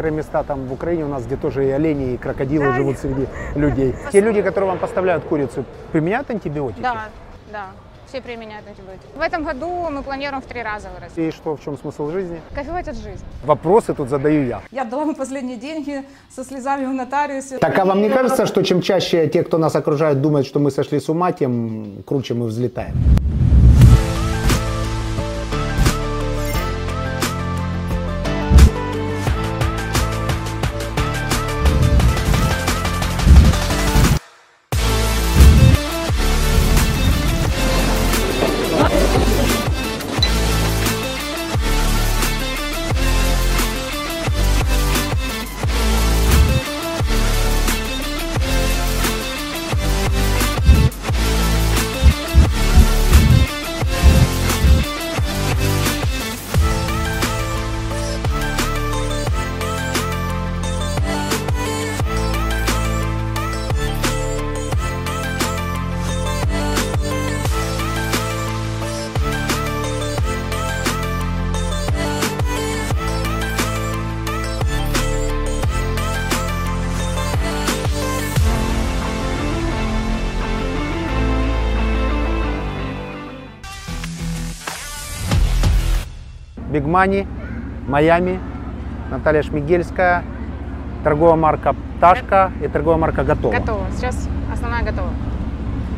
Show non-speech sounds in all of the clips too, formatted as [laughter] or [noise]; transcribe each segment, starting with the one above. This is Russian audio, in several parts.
некоторые места там в Украине у нас, где тоже и олени, и крокодилы живут среди [laughs] людей. Те люди, которые вам поставляют курицу, применяют антибиотики? Да, да. Все применяют антибиотики. В этом году мы планируем в три раза вырасти. И что, в чем смысл жизни? Кайфовать от жизни. Вопросы тут задаю я. Я отдала ему последние деньги со слезами в нотариусе. Так а вам не кажется, что чем чаще те, кто нас окружает, думают, что мы сошли с ума, тем круче мы взлетаем? Big Money, Майами, Наталья Шмигельская, торговая марка Пташка и торговая марка Готова. Готово. Сейчас основная готова.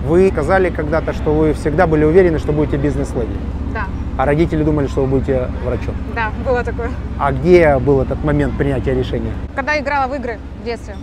Вы сказали когда-то, что вы всегда были уверены, что будете бизнес-леди. Да, А родители думали, что вы будете врачом. да, было такое. А где был этот момент принятия решения? Когда играла в игры в детстве.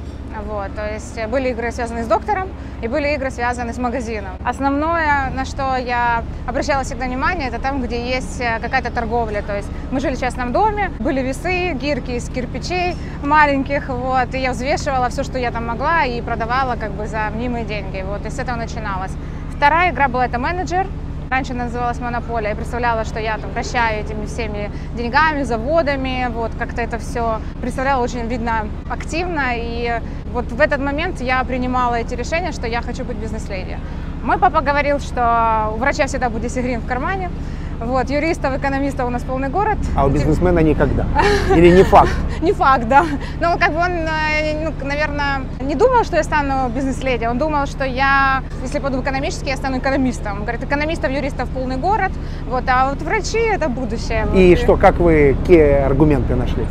Вот, то есть э, были игры, связанные с доктором, и были игры, связанные с магазином. Основное, на что я обращала всегда внимание, это там, где есть э, какая-то торговля. То есть мы жили в частном доме, были весы, гирки из кирпичей маленьких, вот, и я взвешивала все, что я там могла, и продавала как бы за мнимые деньги. Вот, и с этого начиналось. Вторая игра была это менеджер. Раньше называлась монополия. Я представляла, что я там вращаю этими всеми деньгами, заводами, вот как-то это все представляла очень, видно, активно. И вот в этот момент я принимала эти решения, что я хочу быть бизнес-леди. Мой папа говорил, что у врача всегда будет 10 гривен в кармане. Вот, юристов, экономистов у нас полный город. А у бизнесмена никогда. [laughs] Или не факт. Не факт, да. Но как бы он, э, ну, наверное, не думал, что я стану бизнес-леди. Он думал, что я, если пойду в экономический, я стану экономистом. Он говорит, экономистов, юристов полный город. Вот, а вот врачи – это будущее. И что, как вы, какие аргументы нашли?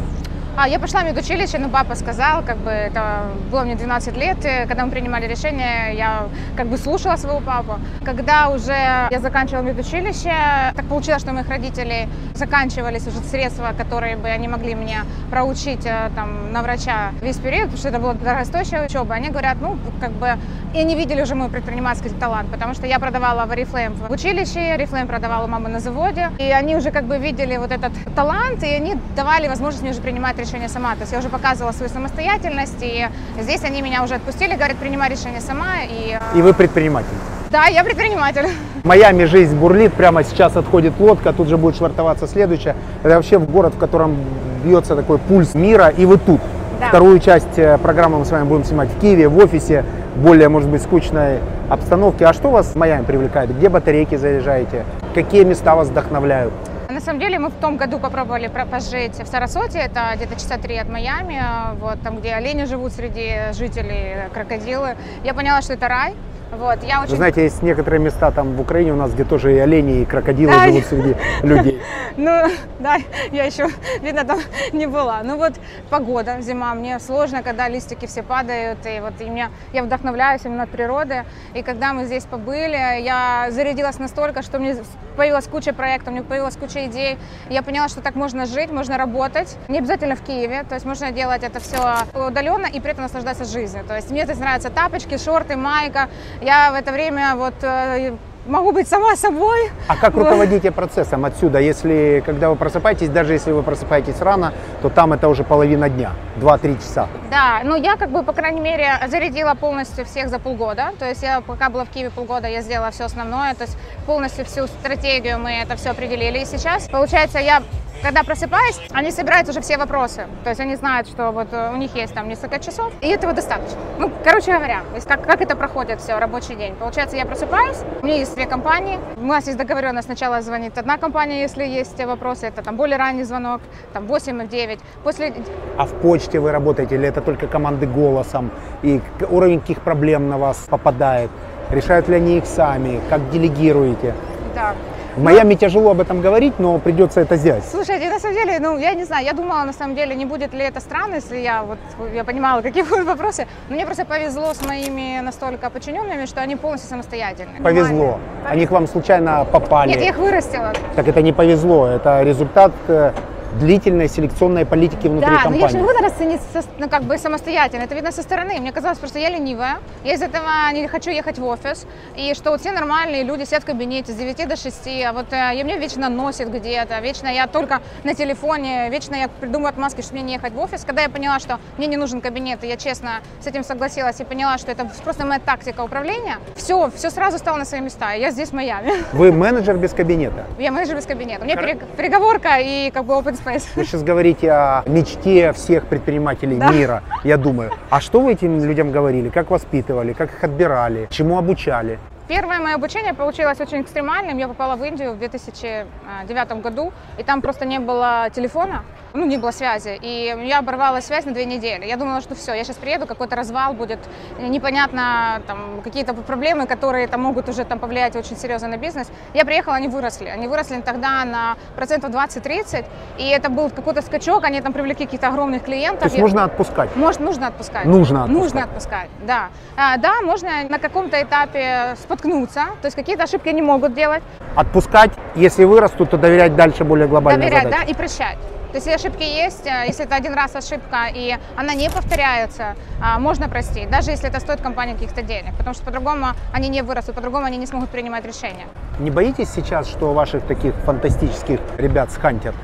А, я пошла в медучилище, но папа сказал, как бы это было мне 12 лет, и когда мы принимали решение, я как бы слушала своего папу. Когда уже я заканчивала медучилище, так получилось, что у моих родителей заканчивались уже средства, которые бы они могли меня проучить э, там, на врача весь период, потому что это была дорогостоящая учеба. Они говорят, ну, как бы, и они видели уже мой предпринимательский талант, потому что я продавала в Oriflame в училище, Oriflame продавала у мамы на заводе, и они уже как бы видели вот этот талант, и они давали возможность мне уже принимать решения сама. То есть я уже показывала свою самостоятельность, и здесь они меня уже отпустили, говорят, принимай решение сама, и э, И вы предприниматель. да, я предприниматель. В [laughs] Майами жизнь бурлит, прямо сейчас отходит лодка, тут же будет швартоваться следующая. Это вообще в город, в котором бьется такой пульс мира, и вы тут. Да. Вторую часть э, программы мы с вами будем снимать в Киеве, в офисе, более, может быть, скучной обстановке. А что вас в Майами привлекает? Где батарейки заряжаете? Какие места вас вдохновляют? На самом деле мы в том году попробовали про- пожить в Сарасоте, это где-то часа три от Майами, э, вот там, где олени живут среди жителей, крокодилы. Я поняла, что это рай. Вот, я очень Вы знаете, есть некоторые места там в Украине у нас, где тоже и олени, и крокодилы Да. живут среди [laughs] людей. Ну, да, я еще, видно, там не была. Ну вот погода, зима, мне сложно, когда листики все падают, и вот и меня, я вдохновляюсь именно от природы. И когда мы здесь побыли, я зарядилась настолько, что мне появилась куча проектов, мне появилась куча идей. Я поняла, что так можно жить, можно работать, не обязательно в Киеве, то есть можно делать это все удаленно и при этом наслаждаться жизнью. То есть мне здесь нравятся тапочки, шорты, майка. Я в это время вот э, могу быть сама собой. А как руководите процессом отсюда, если, когда вы просыпаетесь, даже если вы просыпаетесь рано, то там это уже половина дня, 2-3 часа. Да, ну я как бы, по крайней мере, зарядила полностью всех за полгода. То есть я пока была в Киеве полгода, я сделала все основное. То есть полностью всю стратегию мы это все определили. И сейчас, получается, я Когда просыпаюсь, они собирают уже все вопросы. То есть они знают, что вот э, у них есть там несколько часов, и этого достаточно. Ну, короче говоря, то есть как, как это проходит все, рабочий день. Получается, я просыпаюсь, у меня есть две компании, у нас есть договоренность, сначала звонит одна компания, если есть вопросы, это там более ранний звонок, там 8-9. После А в почте вы работаете или это только команды голосом? И уровень каких проблем на вас попадает? Решают ли они их сами? Как делегируете? да. В Майами тяжело об этом говорить, но придется это сделать. Слушайте, на самом деле, ну, я не знаю, я думала, на самом деле, не будет ли это странно, если я вот, я понимала, какие [laughs] будут вопросы. Но мне просто повезло с моими настолько подчиненными, что они полностью самостоятельны. Повезло. Они к вам случайно попали. Нет, я их вырастила. Так это не повезло, это результат э, длительной селекционной политики внутри Да, но я же не компании. буду расценить со- ну, как бы самостоятельно. Это видно со стороны. Мне казалось, просто я ленивая. Я из этого не хочу ехать в офис. И что вот все нормальные люди сидят в кабинете с 9 до 6. А вот э, и меня вечно носит где-то. Вечно я только на телефоне. Вечно я придумываю отмазки, что мне не ехать в офис. Когда я поняла, что мне не нужен кабинет, и я честно с этим согласилась и поняла, что это просто моя тактика управления, все, все сразу стало на свои места. Я здесь в Майами. Вы менеджер без кабинета. Я менеджер без кабинета. У меня перег- переговорка и как бы open space. Вы сейчас говорите о мечте всех предпринимателей Да. мира, я думаю. А что вы этим людям говорили? Как воспитывали? Как их отбирали? Чему обучали? Первое мое обучение получилось очень экстремальным. Я попала в Индию в 2009 году, и там просто не было телефона, ну, не было связи. И я оборвала связь на две недели. Я думала, что все, я сейчас приеду, какой-то развал будет, непонятно, там, какие-то проблемы, которые там, могут уже там, повлиять очень серьезно на бизнес. Я приехала, они выросли. Они выросли тогда на процентов 20-30, и это был какой-то скачок, они там привлекли каких-то огромных клиентов. То есть Я- можно отпускать? может, нужно отпускать. Нужно отпускать. Нужно отпускать, да. А, да, можно на каком-то этапе споткнуться, то есть какие-то ошибки они могут делать, Отпускать, если вырастут, то доверять дальше более глобальной доверять, задаче. да, и прощать. То есть ошибки есть, э, если это один раз ошибка и она не повторяется, а, можно простить, даже если это стоит компании каких-то денег, потому что по-другому они не вырастут, по-другому они не смогут принимать решения. Не боитесь сейчас, что ваших таких фантастических ребят схантят?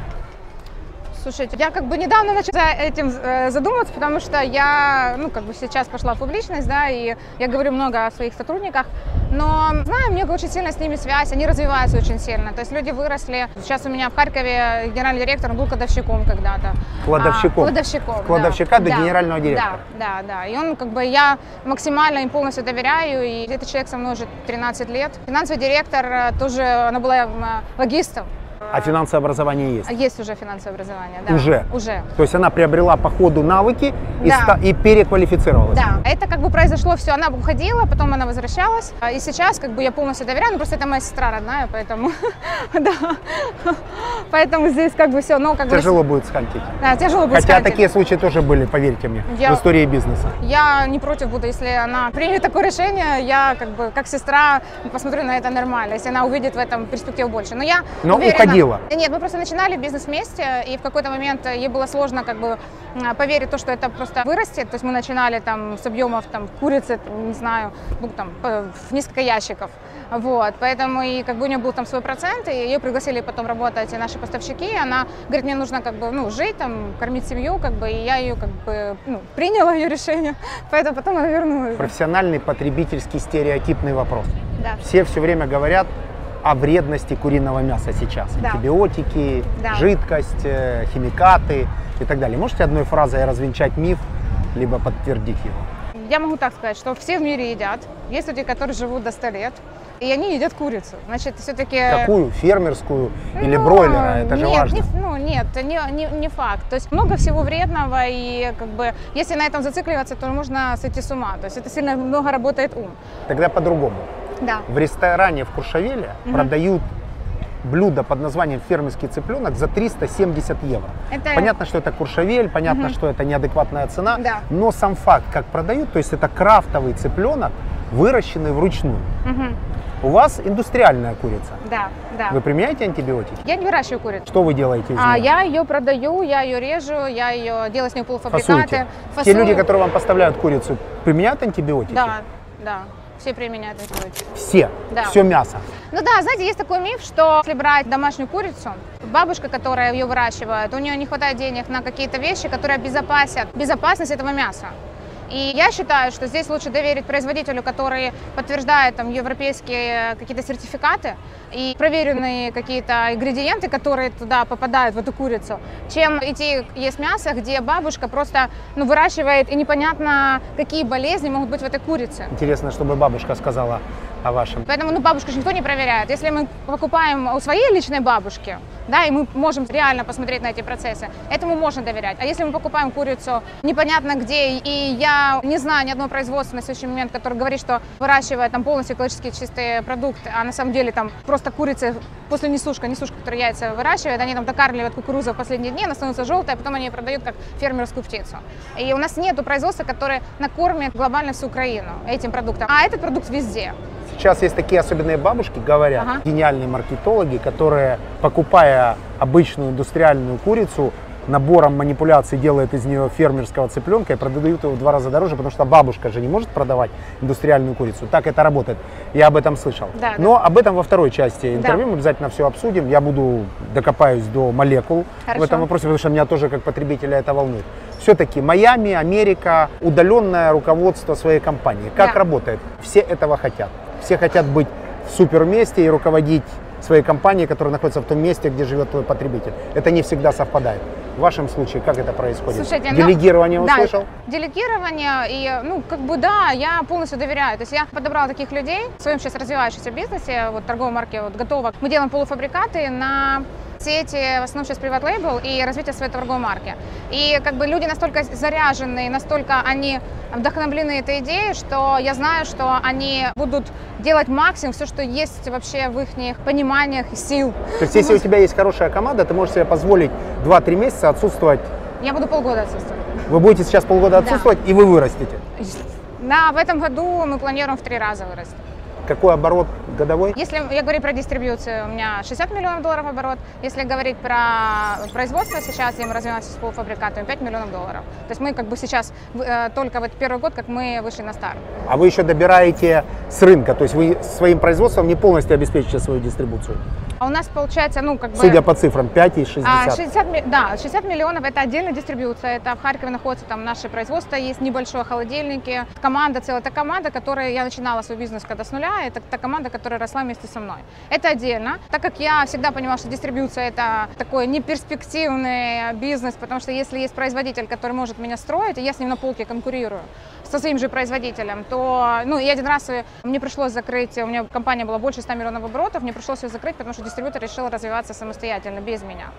Слушайте, я как бы недавно начала этим э, задумываться, потому что я, ну, как бы сейчас пошла в публичность, да, и я говорю много о своих сотрудниках, но знаю, у меня очень сильно с ними связь, они развиваются очень сильно, то есть люди выросли. Сейчас у меня в Харькове генеральный директор, был кладовщиком когда-то. Кладовщиком? А, кладовщиком, С да. кладовщика до Да, генерального директора? Да, да, да. И он, как бы, я максимально им полностью доверяю, и этот человек со мной уже 13 лет. Финансовый директор э, тоже, она была м, логистом. А финансовое образование есть? Есть уже финансовое образование, да. Уже? Уже. То есть она приобрела по ходу навыки и, Да. ста- и переквалифицировалась? Да, это как бы произошло все. Она уходила, потом она возвращалась. А, И сейчас как бы я полностью доверяю, ну просто это моя сестра родная, поэтому [laughs] да. Поэтому здесь как бы все, ну как бы... Тяжело будет схантить. Да, тяжело будет Хотя сказать. такие случаи тоже были, поверьте мне, Я- в истории бизнеса. Я не против буду, если она примет такое решение, я как бы как сестра посмотрю на это нормально, если она увидит в этом перспективу больше. Но я Но уверена- уходила. Нет, мы просто начинали бизнес вместе, и в какой-то момент ей было сложно как бы поверить в то, что это просто вырастет. То есть мы начинали там с объемов там курицы, не знаю, ну, там в несколько ящиков. Вот, поэтому и как бы у нее был там свой процент, и ее пригласили потом работать и наши поставщики. И она говорит, мне нужно как бы ну жить там, кормить семью, как бы, и я ее как бы ну, приняла ее решение, [laughs] поэтому потом она вернулась. Профессиональный потребительский стереотипный вопрос. Да. Все все время говорят о вредности куриного мяса сейчас. Да. Антибиотики, Да. жидкость, э, химикаты и так далее. Можете одной фразой развенчать миф, либо подтвердить его? Я могу так сказать, что все в мире едят. Есть люди, которые живут до 100 лет, и они едят курицу. Значит, все-таки... Какую? Фермерскую или Ну, бройлера? Это же нет, важно. Не, ну нет, не, не, не факт. То есть много всего вредного, и как бы если на этом зацикливаться, то можно сойти с ума. То есть это сильно много работает ум. Тогда по-другому. Да. В ресторане в Куршавеле продают блюдо под названием фермерский цыпленок за 370 евро. Это- Понятно, что это Куршавель, понятно, что это неадекватная цена, Да. но сам факт, как продают, то есть это крафтовый цыпленок, выращенный вручную. Мгм. У вас индустриальная курица. Да, да. Вы применяете антибиотики? Я не выращиваю курицу. Что вы делаете из А нее? я ее продаю, я ее режу, я ее делаю с нее полуфабрикаты. Фасуете. Те фасую. люди, которые вам поставляют курицу, применяют антибиотики? Да, да. Все применяют антибиотики. Все. Да. Все мясо. Ну да, знаете, есть такой миф, что если брать домашнюю курицу, бабушка, которая ее выращивает, у нее не хватает денег на какие-то вещи, которые обезопасят безопасность этого мяса. И я считаю, что здесь лучше доверить производителю, который подтверждает там европейские какие-то сертификаты и проверенные какие-то ингредиенты, которые туда попадают, в эту курицу, чем идти есть мясо, где бабушка просто ну, выращивает, и непонятно, какие болезни могут быть в этой курице. Интересно, чтобы бабушка сказала о вашем. Поэтому ну, бабушку же никто не проверяет. Если мы покупаем у своей личной бабушки, да, и мы можем реально посмотреть на эти процессы, этому можно доверять. А если мы покупаем курицу непонятно где, и я не знаю ни одного производства на следующий момент, который говорит, что выращивает там полностью экологически чистые продукты, а на самом деле там просто курица после несушка, несушка, которая яйца выращивает, они там докармливают кукурузу в последние дни, она становится желтая, а потом они ее продают как фермерскую птицу. И у нас нету производства, которое накормит глобально всю Украину этим продуктом. А этот продукт везде. Сейчас есть такие особенные бабушки, говорят, Ага. гениальные маркетологи, которые, покупая обычную индустриальную курицу, набором манипуляций делают из нее фермерского цыпленка и продают его в два раза дороже, потому что бабушка же не может продавать индустриальную курицу. Так это работает. Я об этом слышал. Да, да. Но об этом во второй части интервью Да. мы обязательно все обсудим. Я буду докопаюсь до молекул в Хорошо. этом вопросе, потому что меня тоже как потребителя это волнует. Все-таки Майами, Америка, удаленное руководство своей компании. Как Да. работает? Все этого хотят. Все хотят быть в супер месте и руководить своей компанией, которая находится в том месте, где живет твой потребитель. Это не всегда совпадает. В вашем случае как это происходит? Слушайте, ну, Делегирование да, услышал? Делегирование, и, ну, как бы, да, я полностью доверяю. То есть я подобрала таких людей в своем сейчас развивающемся бизнесе, вот торговой марке вот готово. Мы делаем полуфабрикаты на сети, в основном сейчас Private Label и развитие своей торговой марки. И как бы люди настолько заряжены, настолько они вдохновлены этой идеей, что я знаю, что они будут делать максимум, все, что есть вообще в их пониманиях и сил. То есть если у тебя есть хорошая команда, ты можешь себе позволить 2-3 месяца отсутствовать. Я буду полгода отсутствовать. Вы будете сейчас полгода отсутствовать, и вы вырастете. Да, в этом году мы планируем в три раза вырасти. Какой оборот годовой? Если я говорю про дистрибьюцию, у меня 60 миллионов долларов оборот. Если говорить про производство сейчас, где мы развиваемся с полуфабрикатами, 5 миллионов долларов. То есть мы как бы сейчас э, только вот первый год, как мы вышли на старт. А вы еще добираете с рынка, то есть вы своим производством не полностью обеспечите свою дистрибуцию. А у нас получается, ну как бы... Судя по цифрам, 5 и 60. А, 60, ми- да, 60 миллионов это отдельная дистрибьюция. Это в Харькове находится там наше производство, есть небольшое холодильники. Команда целая, это команда, которая я начинала свой бизнес когда с нуля, это та команда, которая росла вместе со мной. Это отдельно, так как я всегда понимала, что дистрибьюция это такой неперспективный бизнес, потому что если есть производитель, который может меня строить, и я с ним на полке конкурирую со своим же производителем, то, ну, и один раз э, мне пришлось закрыть, у меня компания была больше 100 миллионов оборотов, мне пришлось ее закрыть, потому что дистрибьютор решил развиваться самостоятельно, без меня.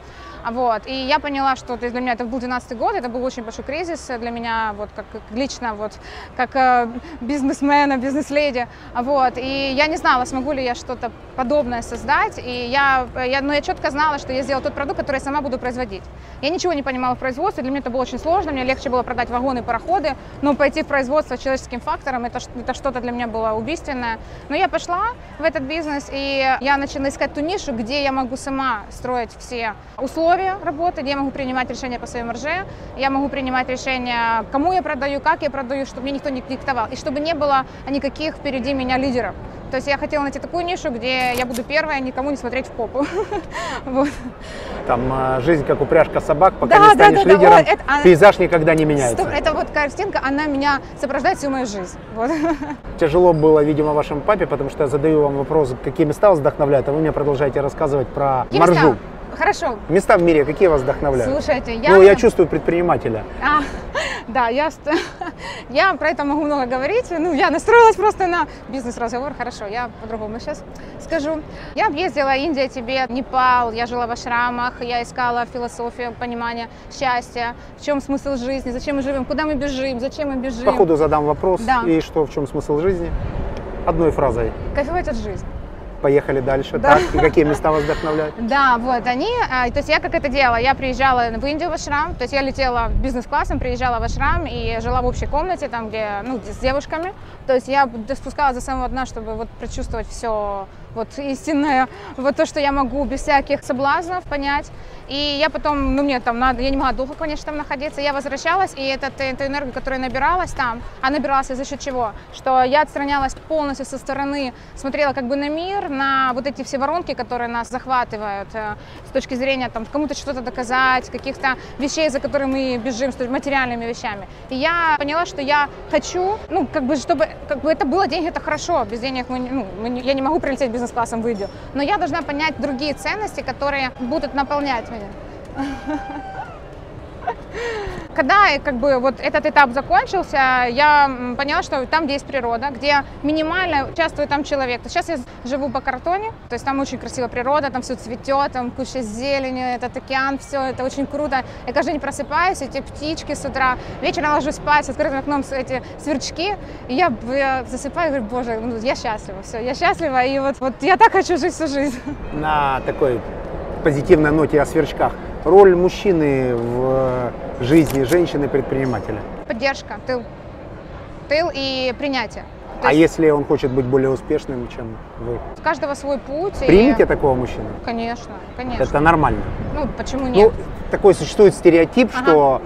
Вот. И я поняла, что то есть для меня это был 12 год, это был очень большой кризис для меня, вот как лично, вот как э, бизнесмена, бизнес-леди. Вот. И я не знала, смогу ли я что-то подобное создать. И я, я, но я четко знала, что я сделаю тот продукт, который я сама буду производить. Я ничего не понимала в производстве, для меня это было очень сложно, мне легче было продать вагоны, пароходы, но пойти в производство человеческим фактором, это, это что-то для меня было убийственное. Но я пошла в этот бизнес, и я начала искать ту нишу, где я могу сама строить все условия работы, где я могу принимать решения по своей марже, я могу принимать решения, кому я продаю, как я продаю, чтобы мне никто не диктовал, и чтобы не было никаких впереди меня лидеров. То есть я хотела найти такую нишу, где я буду первая, никому не смотреть в попу. [laughs] Вот. Там э, жизнь как упряжка собак, пока Да, не станешь да, да, лидером, вот это- а- пейзаж никогда не меняется. Стоп, это вот картинка, она меня сопровождает всю мою жизнь. Вот. [laughs] Тяжело было, видимо, вашему папе, потому что я задаю вам вопрос, какие места вас вдохновляют, а вы мне продолжаете рассказывать про Какие маржу. места? Хорошо. Места в мире какие вас вдохновляют? Слушайте, я... Ну, я чувствую предпринимателя. А, да, я, [laughs] я про это могу много говорить. Ну, я настроилась просто на бизнес-разговор. Хорошо, я по-другому сейчас скажу. Я объездила Индия, Тибет, Непал, я жила в ашрамах, я искала философию, понимание счастья, в чем смысл жизни, зачем мы живем, куда мы бежим, зачем мы бежим. По ходу задам вопрос. Да. И что, в чем смысл жизни? Одной фразой. Кайфовать от жизни. Поехали дальше. Да. Так, и какие места вас вдохновляют? [laughs] Да, вот они, а, то есть я как это делала, я приезжала в Индию в Ашрам, то есть я летела бизнес-классом, приезжала в Ашрам и жила в общей комнате, там где, ну, с девушками, то есть я спускалась до самого дна, чтобы вот прочувствовать все вот истинное, вот то, что я могу без всяких соблазнов понять. И я потом, ну мне там надо, я не могла долго, конечно, там находиться, я возвращалась, и этот, эту энергию, которая набиралась там, а набиралась за счет чего? Что я отстранялась полностью со стороны, смотрела как бы на мир, на вот эти все воронки, которые нас захватывают э, с точки зрения там кому-то что-то доказать, каких-то вещей, за которые мы бежим, с материальными вещами. И я поняла, что я хочу, ну как бы, чтобы как бы это было деньги, это хорошо, без денег мы, ну, мы я не могу прилететь бизнес-классом в Индию, но я должна понять другие ценности, которые будут наполнять меня. Когда э, как бы вот этот этап закончился, я поняла, что там, где есть природа, где минимально участвует там человек. То сейчас я живу в Бакартоне, то есть там очень красивая природа, там все цветет, там куча зелени, этот океан, все это очень круто. Я каждый день просыпаюсь, эти птички с утра, вечером ложусь спать с открытым окном, эти сверчки, и я, я засыпаю и говорю, боже, ну, я счастлива, все, я счастлива, и вот, вот я так хочу жить всю жизнь. На такой позитивной ноте о сверчках. Роль мужчины в жизни женщины-предпринимателя. Поддержка, тыл. Тыл и принятие. То А есть если он хочет быть более успешным, чем вы? у каждого свой путь. и- Примите такого мужчину. Конечно, конечно. Это нормально. Ну, почему Ну, нет? такой существует стереотип, Ага. что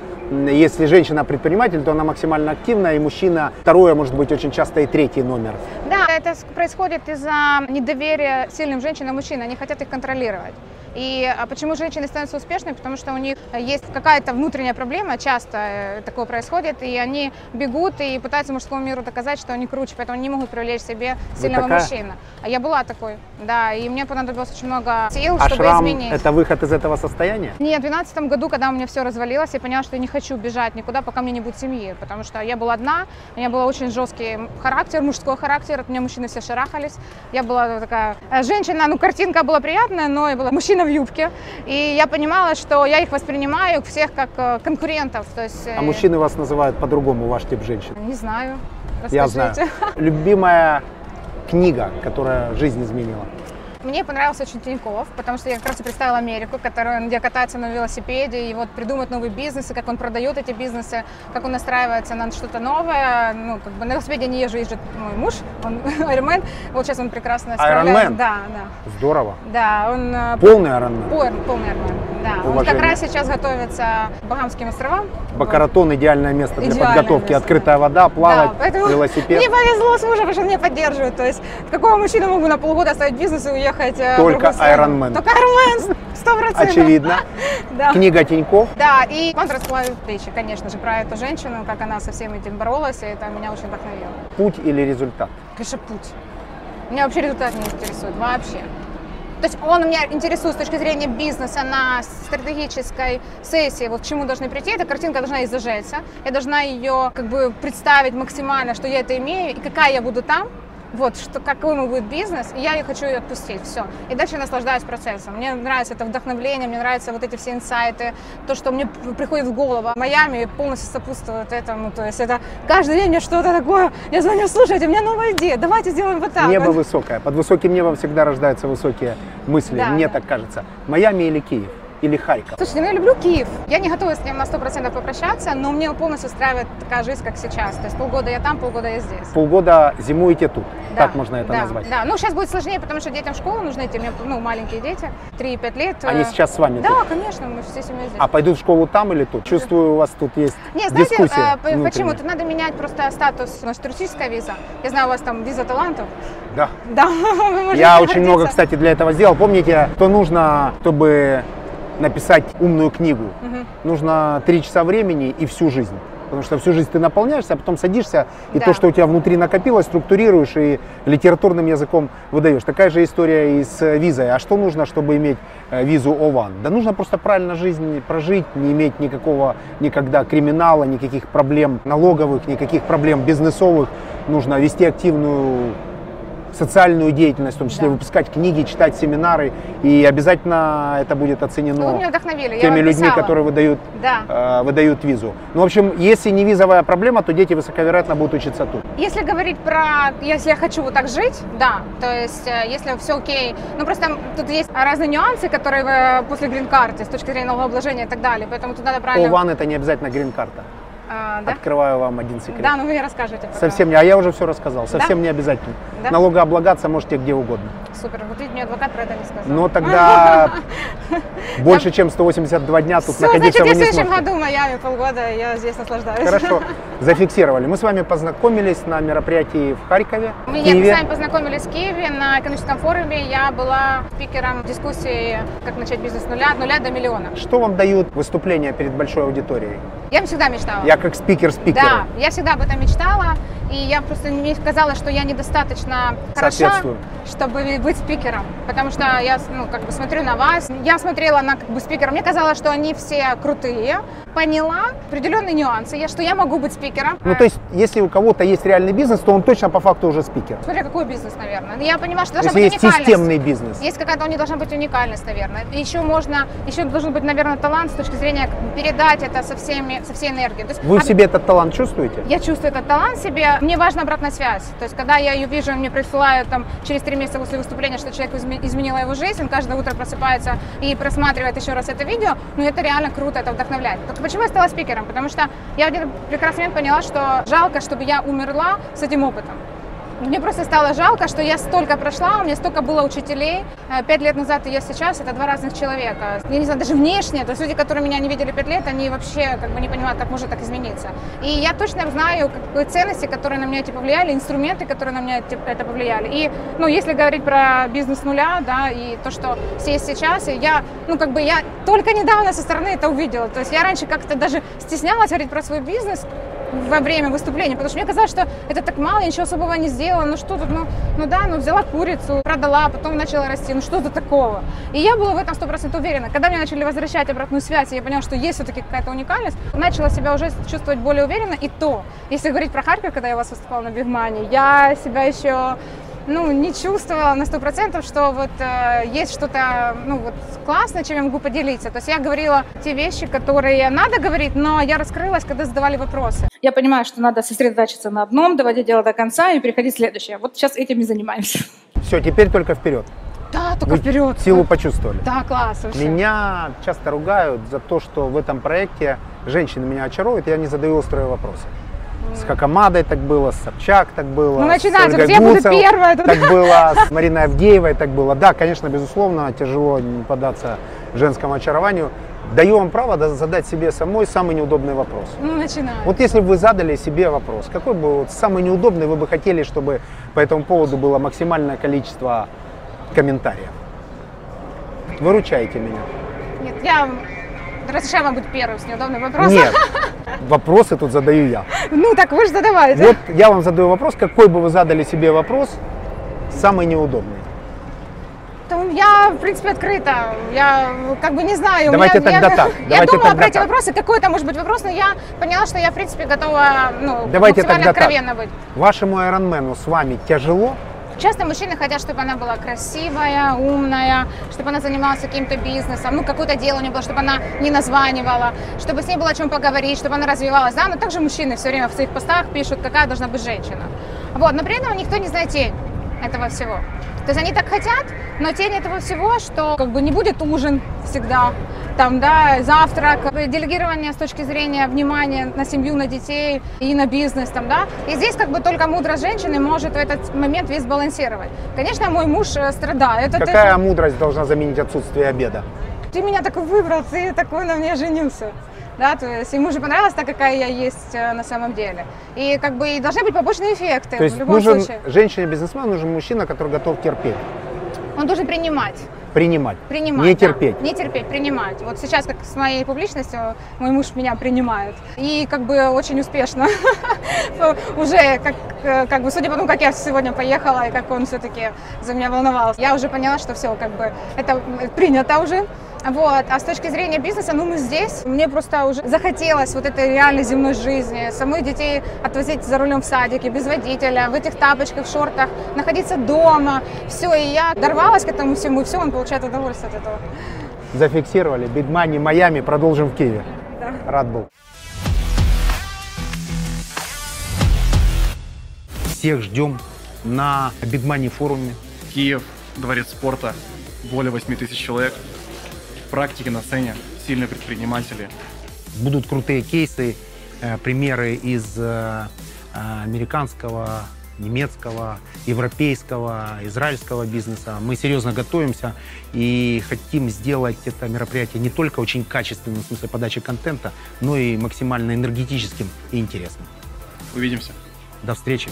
если женщина предприниматель, то она максимально активна, и мужчина второе, может быть, очень часто и третий номер. Да, это происходит из-за недоверия сильным женщинам и мужчин. Они хотят их контролировать. И а почему женщины становятся успешными? Потому что у них есть какая-то внутренняя проблема, часто э, такое происходит, и они бегут и пытаются мужскому миру доказать, что они круче, поэтому они не могут привлечь себе сильного такая? мужчину. А я была такой, да, и мне понадобилось очень много сил, А чтобы шрам изменить. – это выход из этого состояния? Нет, в 2012 году, когда у меня все развалилось, я поняла, что я не хочу бежать никуда, пока мне не будет семьи, потому что я была одна, у меня был очень жесткий характер, мужской характер, от меня мужчины все шарахались. Я была такая э, женщина, ну картинка была приятная, но я была мужчина в юбке, и я понимала, что я их воспринимаю всех как э, конкурентов, то есть... А э, мужчины вас называют по-другому, ваш тип женщин. Не знаю, Я знаю. расскажите. [laughs] Любимая книга, которая жизнь изменила. Мне понравился очень Тиньков, потому что я как раз и представила Америку, которая, где катается на велосипеде и вот придумать новые бизнесы, как он продает эти бизнесы, как он настраивается на что-то новое. Ну, как бы на велосипеде не езжу, ездит мой муж, он [laughs] Ironman. Вот сейчас он прекрасно справляется. Ironman? Да, да. Здорово. Да, он э, Полный Ironman. пол- полный Ironman. Да, он Уважение. как раз сейчас готовится к Багамским островам. Бакаратон – идеальное место для Идеальное подготовки. место. Открытая вода, плавать, Да, поэтому велосипед. [laughs] Мне повезло с мужем, потому что он меня поддерживает. То есть какого мужчину могу на полгода оставить бизнес и уехать э, в Только страну? Ironman. Только Ironman, сто процентов. Очевидно. [laughs] Да. Книга Тиньков. Да, и расплавил плечи, конечно же, про эту женщину, как она со всем этим боролась, и это меня очень вдохновило. Путь или результат? Конечно, путь. Меня вообще результат не интересует, вообще. То есть он меня интересует с точки зрения бизнеса на стратегической сессии, вот к чему должны прийти. Эта картинка должна изажаться. Я должна ее как бы представить максимально, что я это имею и какая я буду там. Вот, что, какой мой будет бизнес, и я ее хочу ее отпустить, все. И дальше я наслаждаюсь процессом. Мне нравится это вдохновление, мне нравятся вот эти все инсайты, то, что мне приходит в голову. Майами полностью сопутствует этому, то есть это каждый день мне что-то такое, я звоню, слушайте, у меня новая идея, давайте сделаем вот так. Небо вот». высокое. Под высоким небом всегда рождаются высокие мысли. Да, Мне да. так кажется. Майами или Киев? Или Харьков? Слушайте, ну я люблю Киев. Я не готова с ним на 100% попрощаться, но мне полностью устраивает такая жизнь, как сейчас. То есть полгода я там, полгода я здесь. Полгода зимуете тут. Да, Так можно это да, назвать. Да, ну сейчас будет сложнее, потому что детям в школу нужно идти. У меня ну, маленькие дети, 3-5 лет. Они Э, сейчас с вами Да, тут. конечно, мы все семьей здесь. А пойдут в школу там или тут? Чувствую, у вас тут есть Не, знаете, дискуссия. э, п- почему? Тут надо менять просто статус. У нас туристическая виза. Я знаю, у вас там виза талантов. Да. Да, [laughs] вы можете Я [laughs] очень много, кстати, для этого сделал. Помните, что нужно, чтобы написать умную книгу? Мгм. Нужно три часа времени и всю жизнь. Потому что всю жизнь ты наполняешься, а потом садишься, и Да. то, что у тебя внутри накопилось, структурируешь и литературным языком выдаешь. Такая же история и с визой. А что нужно, чтобы иметь э, визу ОВАН? Да нужно просто правильно жизнь прожить, не иметь никакого никогда криминала, никаких проблем налоговых, никаких проблем бизнесовых. Нужно вести активную социальную деятельность, в том числе Да. выпускать книги, читать семинары, и обязательно это будет Ну, вы оценено меня вдохновили. теми людьми, писала. которые выдают, Да. э, выдают визу. Ну, в общем, если не визовая проблема, то дети высоковероятно будут учиться тут. Если говорить про, если я хочу вот так жить, да, то есть э, если все окей, ну просто тут есть разные нюансы, которые э, после грин-карты с точки зрения налогообложения и так далее, поэтому тут надо правильно... ОВАН это не обязательно грин-карта. А, да? Открываю вам один секрет. Да, ну вы мне расскажете. пока. Совсем не, а я уже все рассказал, совсем не обязательно. Да? Налогооблагаться можете где угодно. супер. Вот видите, мне адвокат про это не сказал. Но тогда [laughs] больше, чем 182 дня тут Все, находиться значит, я вы в не следующем сможете. году в Майами полгода, я здесь наслаждаюсь. Хорошо, [laughs] зафиксировали. Мы с вами познакомились на мероприятии в Харькове, в Мы с вами познакомились в Киеве на экономическом форуме. Я была спикером дискуссии «Как начать бизнес с нуля, от нуля до миллиона». Что вам дают выступления перед большой аудиторией? Я всегда мечтала. Я как спикер спикера. Да, я всегда об этом мечтала, и я просто мне казалось, что я недостаточно хороша, чтобы быть спикером, потому что я ну, как бы смотрю на вас, я смотрела на как бы спикера, мне казалось, что они все крутые, поняла определенные нюансы, я, что я могу быть спикером. Ну, то есть, если у кого-то есть реальный бизнес, то он точно по факту уже спикер. Смотря какой бизнес, наверное. Я понимаю, что должна Если быть есть уникальность. системный бизнес. Есть какая-то, у них должна быть уникальность, наверное. Еще можно, еще должен быть, наверное, талант с точки зрения передать это со, всеми, со всей энергией. То есть Вы в об- себе этот талант чувствуете? Я чувствую этот талант себе. Мне важна обратная связь. То есть, когда я ее вижу, мне присылают там через три месяца после выступления, что человек изме- изменила его жизнь, он каждое утро просыпается и просматривает еще раз это видео, ну это реально круто, это вдохновляет. Так почему я стала спикером? Потому что я в один прекрасный момент поняла, что жалко, чтобы я умерла с этим опытом. Мне просто стало жалко, что я столько прошла, у меня столько было учителей. Э, Пять лет назад и я сейчас, это два разных человека. Я не знаю, даже внешне, то есть люди, которые меня не видели пять лет, они вообще как бы не понимают, как может так измениться. И я точно знаю как бы, ценности, которые на меня эти повлияли, инструменты, которые на меня эти- это повлияли. И, ну, если говорить про бизнес нуля, да, и то, что все есть сейчас, и я, ну, как бы я только недавно со стороны это увидела. То есть я раньше как-то даже стеснялась говорить про свой бизнес, во время выступления, потому что мне казалось, что это так мало, я ничего особого не сделала, ну что тут, ну, ну да, ну взяла курицу, продала, потом начала расти, ну что тут такого? И я была в этом сто процентов уверена. Когда мне начали возвращать обратную связь, я поняла, что есть все-таки какая-то уникальность, начала себя уже чувствовать более уверенно, и то, если говорить про Харьков, когда я у вас выступала на Бигмане, я себя еще ну, не чувствовала на сто процентов, что вот э, есть что-то, ну, вот классное, чем я могу поделиться. То есть я говорила те вещи, которые надо говорить, но я раскрылась, когда задавали вопросы. Я понимаю, что надо сосредоточиться на одном, доводить дело до конца и переходить в следующее. Вот сейчас этим и занимаемся. Все, теперь только вперед. Да, только Вы вперед. Силу почувствовали. Да, класс вообще. Меня часто ругают за то, что в этом проекте женщины меня очаровывают, я не задаю острые вопросы. С Хакамадой так было, с Собчак так было, Ну, с начинается, Ольгой я буду Гуцел первая тут. так было, с Мариной Авдеевой так было. Да, конечно, безусловно, тяжело не поддаться женскому очарованию. Даю вам право да- задать себе самой самый неудобный вопрос. Ну, начинаем. Вот если бы вы задали себе вопрос, какой бы вот самый неудобный вы бы хотели, чтобы по этому поводу было максимальное количество комментариев? Выручайте меня. Нет, я разрешаю вам быть первым с неудобным вопросом. Нет, вопросы тут задаю я. Ну, так вы же задавайте. Вот я вам задаю вопрос, какой бы вы задали себе вопрос, самый неудобный. Я, в принципе, открыта. Я как бы не знаю. Давайте меня- тогда я, так, Я давайте думала про эти так. вопросы. Какой это может быть вопрос, но я поняла, что я, в принципе, готова ну, Давайте максимально тогда так. откровенно быть. Вашему айронмену с вами тяжело? Часто мужчины хотят, чтобы она была красивая, умная, чтобы она занималась каким-то бизнесом, ну, какое-то дело у нее было, чтобы она не названивала, чтобы с ней было о чем поговорить, чтобы она развивалась, да, но также мужчины все время в своих постах пишут, какая должна быть женщина. Вот, но при этом никто не знает тень этого всего. То есть они так хотят, но тень этого всего, что как бы не будет ужин всегда, там, да, завтрак, делегирование с точки зрения внимания на семью, на детей и на бизнес, там, да. И здесь как бы только мудрость женщины может в этот момент весь балансировать. Конечно, мой муж э, страдает. Какая ты, мудрость должна заменить отсутствие обеда? ты меня такой выбрал, ты такой на мне женился. Да, то есть ему же понравилась так, какая я есть э, на самом деле. И как бы и должны быть побочные эффекты То есть в любом нужен случае. женщине-бизнесмену нужен мужчина, который готов терпеть, Он должен принимать. принимать, Принимать. не да. терпеть. Не терпеть, принимать. Вот сейчас, как с моей публичностью, мой муж меня принимает. И как бы очень успешно. [laughs] Уже, как, э, как бы, судя по тому, как я сегодня поехала, и как он все-таки за меня волновался, я уже поняла, что все, как бы, это принято уже. Вот. А с точки зрения бизнеса, ну мы здесь. Мне просто уже захотелось вот этой реальной земной жизни. Самой детей отвозить за рулем в садике, без водителя, в этих тапочках, шортах, находиться дома. Все, и я дорвалась к этому всему, и все, он получает удовольствие от этого. Зафиксировали. Big Money Майами. Продолжим в Киеве. Да. Рад был. Всех ждем на Big Money форуме. Киев, дворец спорта, более 8 тысяч человек. Практики на сцене, сильные предприниматели. Будут крутые кейсы, э, примеры из э, э, американского немецкого, европейского, израильского бизнеса. Мы серьезно готовимся и хотим сделать это мероприятие не только очень качественным в смысле подачи контента, но и максимально энергетическим и интересным. Увидимся. До встречи.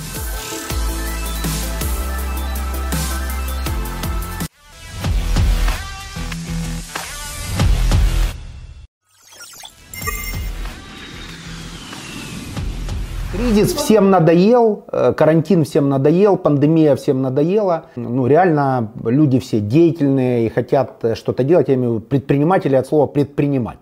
Кризис всем надоел, э, карантин всем надоел, пандемия всем надоела. Ну, реально люди все деятельные и хотят э, что-то делать. Я имею в виду предприниматели от слова предпринимать.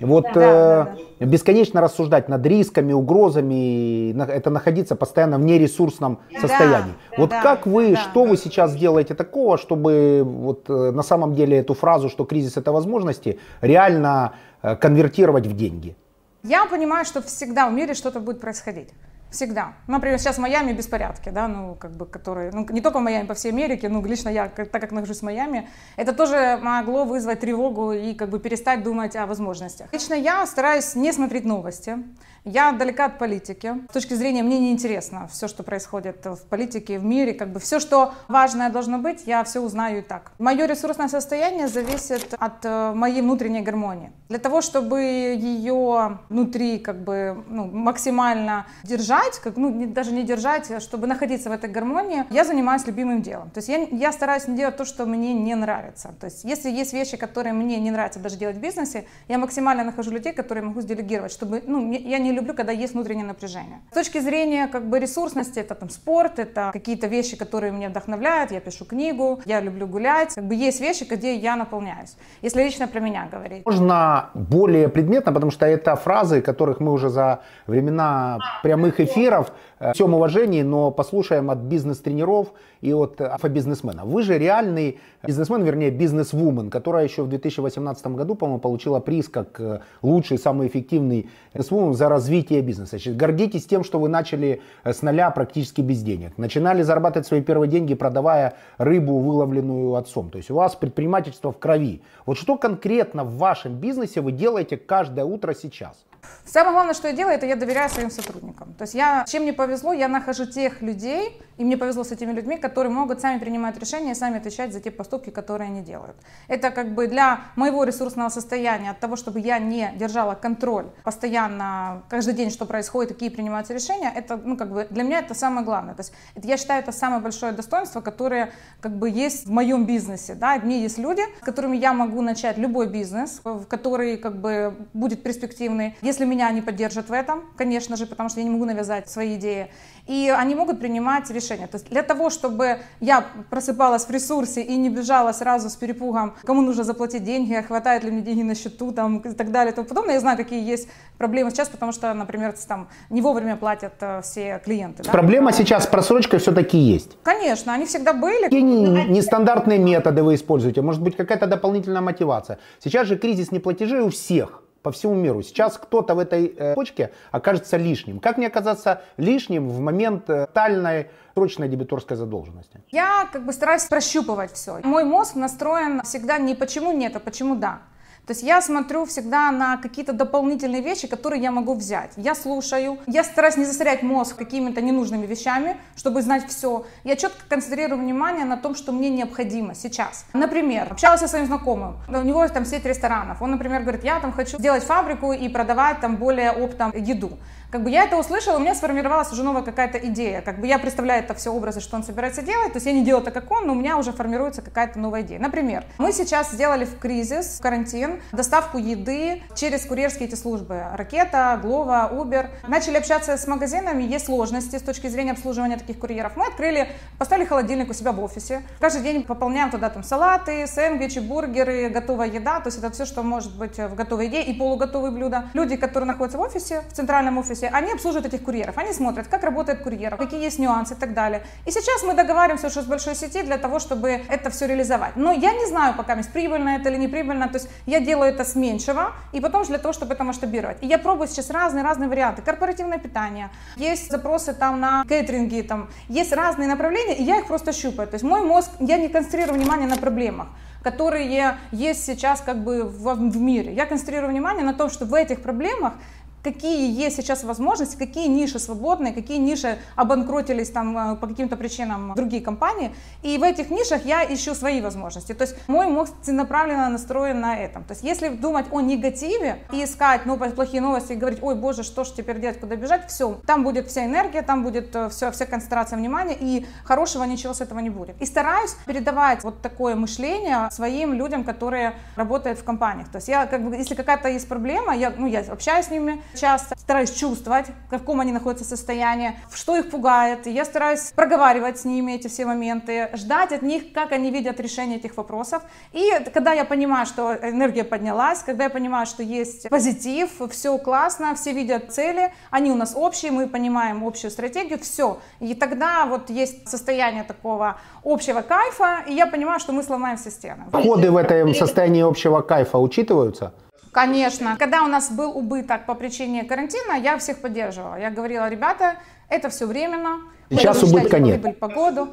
Вот Да, э, да, да. бесконечно рассуждать над рисками, угрозами, это находиться постоянно в нересурсном состоянии. вот да, как вы, да. что вы сейчас делаете такого, чтобы вот э, на самом деле эту фразу, что кризис это возможности, реально конвертировать в деньги? Я понимаю, что всегда в мире что-то будет происходить. Всегда. Например, сейчас в Майами беспорядки, да, ну, как бы, которые, ну, не только в Майами, по всей Америке, ну, лично я, так как нахожусь в Майами, это тоже могло вызвать тревогу и, как бы, перестать думать о возможностях. Лично я стараюсь не смотреть новости, я далека от политики. С точки зрения мне неинтересно все, что происходит в политике, в мире, как бы все, что важное должно быть, я все узнаю и так. Мое ресурсное состояние зависит от э, моей внутренней гармонии. Для того, чтобы ее внутри как бы ну, максимально держать, как, ну, не- даже не держать, а чтобы находиться в этой гармонии, я занимаюсь любимым делом. То есть я, я стараюсь не делать то, что мне не нравится. То есть если есть вещи, которые мне не нравится даже делать в бизнесе, я максимально нахожу людей, которые могу сделегировать, чтобы, ну, мне- я не люблю, когда есть внутреннее напряжение. С точки зрения как бы ресурсности, это там спорт, это какие-то вещи, которые меня вдохновляют, я пишу книгу, я люблю гулять, как бы есть вещи, где я наполняюсь. Если лично про меня говорить. Можно более предметно, потому что это фразы, которых мы уже за времена прямых эфиров, э, в всем уважении, но послушаем от бизнес-тренеров и от инфобизнесменов. Вы же реальный бизнесмен, вернее бизнес-вумен, которая еще в 2018 году, по-моему, получила приз как э, лучший, самый эффективный бизнес-вумен за развитие бизнеса. Значит, гордитесь тем, что вы начали э, с нуля практически без денег. Начинали зарабатывать свои первые деньги, продавая рыбу, выловленную отцом. То есть у вас предпринимательство в крови. Вот что конкретно в вашем бизнесе вы делаете каждое утро сейчас? Самое главное, что я делаю, это я доверяю своим сотрудникам. То есть я, чем мне повезло, я нахожу тех людей, и мне повезло с этими людьми, которые могут сами принимать решения и сами отвечать за те поступки, которые они делают. Это как бы для моего ресурсного состояния, от того, чтобы я не держала контроль постоянно, каждый день, что происходит, какие принимаются решения, это, ну, как бы, для меня это самое главное. То есть это, я считаю, это самое большое достоинство, которое как бы есть в моем бизнесе. Да? Мне есть люди, с которыми я могу начать любой бизнес, в который как бы будет перспективный, если меня они поддержат в этом, конечно же, потому что я не могу навязать свои идеи. И они могут принимать решения. То есть для того, чтобы я просыпалась в ресурсе и не бежала сразу с перепугом, кому нужно заплатить деньги, а хватает ли мне деньги на счету там, и так далее и тому подобное. Я знаю, какие есть проблемы сейчас, потому что, например, там не вовремя платят э, все клиенты. да. Проблема сейчас с просрочкой все-таки есть. Конечно, они всегда были. Какие не- нестандартные методы вы используете? Может быть, какая-то дополнительная мотивация? Сейчас же кризис неплатежей у всех по всему миру. Сейчас кто-то в этой э, точке окажется лишним. Как не оказаться лишним в момент э, тотальной срочной дебиторской задолженности? Я как бы стараюсь прощупывать все. Мой мозг настроен всегда не почему нет, а почему да. То есть я смотрю всегда на какие-то дополнительные вещи, которые я могу взять. Я слушаю, я стараюсь не засорять мозг какими-то ненужными вещами, чтобы знать все. Я четко концентрирую внимание на том, что мне необходимо сейчас. Например, общалась со своим знакомым, у него там сеть ресторанов. Он, например, говорит, я там хочу сделать фабрику и продавать там более оптом еду. Как бы я это услышала, у меня сформировалась уже новая какая-то идея. Как бы я представляю это все образы, что он собирается делать. То есть я не делаю так, как он, но у меня уже формируется какая-то новая идея. Например, мы сейчас сделали в кризис, в карантин, доставку еды через курьерские эти службы. Ракета, Глова, Uber. Начали общаться с магазинами, есть сложности с точки зрения обслуживания таких курьеров. Мы открыли, поставили холодильник у себя в офисе. Каждый день пополняем туда там салаты, сэндвичи, бургеры, готовая еда. То есть это все, что может быть в готовой еде и полуготовые блюда. Люди, которые находятся в офисе, в центральном офисе, они обслуживают этих курьеров. Они смотрят, как работает курьер, какие есть нюансы и так далее. И сейчас мы договариваемся уже с большой сети для того, чтобы это все реализовать. Но я не знаю пока, прибыльно это или не прибыльно. То есть я делаю это с меньшего, и потом же для того, чтобы это масштабировать. И я пробую сейчас разные-разные варианты. Корпоративное питание, есть запросы там на кейтеринги, там, есть разные направления, и я их просто щупаю. То есть мой мозг, я не концентрирую внимание на проблемах которые есть сейчас как бы в, в мире. Я концентрирую внимание на том, что в этих проблемах какие есть сейчас возможности, какие ниши свободные, какие ниши обанкротились там э, по каким-то причинам другие компании. И в этих нишах я ищу свои возможности. То есть мой мозг целенаправленно настроен на этом. То есть если думать о негативе и искать ну, плохие новости и говорить, ой, боже, что ж теперь делать, куда бежать, все, там будет вся энергия, там будет все, вся концентрация внимания, и хорошего ничего с этого не будет. И стараюсь передавать вот такое мышление своим людям, которые работают в компаниях. То есть я, как бы, если какая-то есть проблема, я, ну, я общаюсь с ними, часто стараюсь чувствовать, в каком они находятся состоянии, что их пугает. Я стараюсь проговаривать с ними эти все моменты, ждать от них, как они видят решение этих вопросов. И когда я понимаю, что энергия поднялась, когда я понимаю, что есть позитив, все классно, все видят цели, они у нас общие, мы понимаем общую стратегию, все. И тогда вот есть состояние такого общего кайфа, и я понимаю, что мы сломаем все стены. Входы в этом состоянии общего кайфа учитываются? Конечно. Когда у нас был убыток по причине карантина, я всех поддерживала. Я говорила, ребята, это все временно. Сейчас убытка нет. Погоду.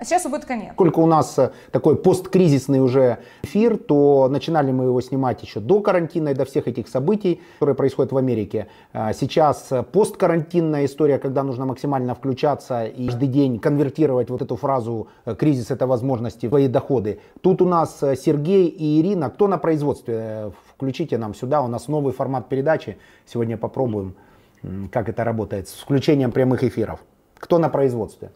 А сейчас убытка нет. Сколько у нас э, такой посткризисный уже эфир, то начинали мы его снимать еще до карантина и до всех этих событий, которые происходят в Америке. А сейчас э, посткарантинная история, когда нужно максимально включаться и каждый день конвертировать вот эту фразу э, «кризис – это возможности» в свои доходы. Тут у нас Сергей и Ирина. Кто на производстве? Включите нам сюда, у нас новый формат передачи. Сегодня попробуем, как это работает с включением прямых эфиров. Кто на производстве?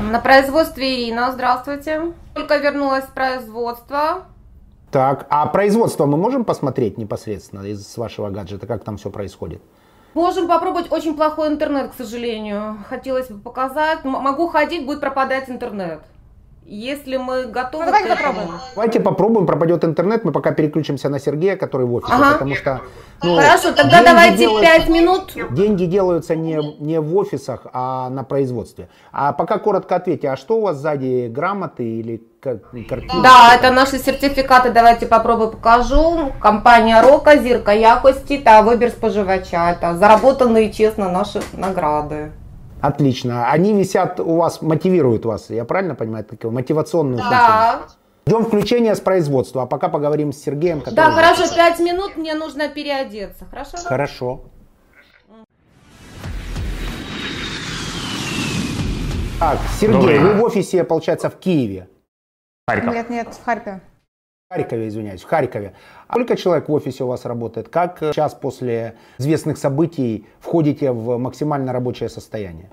На производстве Ирина, здравствуйте. Только вернулась с производства. Так, а производство мы можем посмотреть непосредственно из вашего гаджета, как там все происходит? Можем попробовать. Очень плохой интернет, к сожалению. Хотелось бы показать. могу ходить, будет пропадать интернет. Если мы готовы ну, давайте попробуем. Давайте попробуем, пропадет интернет, мы пока переключимся на Сергея, который в офисе, ага. потому что... Ну, Хорошо, тогда давайте пять минут. Деньги делаются не, не в офисах, а на производстве. А пока коротко ответьте, а что у вас сзади, грамоты или картинки? Да, это наши сертификаты, давайте попробую покажу. Компания Рока, Зірка якості та вибір споживача. Это заработанные честно наши награды. Отлично. Они висят у вас, мотивируют вас, я правильно понимаю, такую мотивационную да. функцию? Ждем включения с производства, а пока поговорим с Сергеем. Который... Да, хорошо, пять минут, мне нужно переодеться, хорошо? Хорошо. Так, Сергей, вы в офисе, получается, в Киеве? Харьков. Нет, нет, в Харькове. Харькове, извиняюсь, в Харькове. А сколько человек в офисе у вас работает? Как сейчас после известных событий входите в максимально рабочее состояние?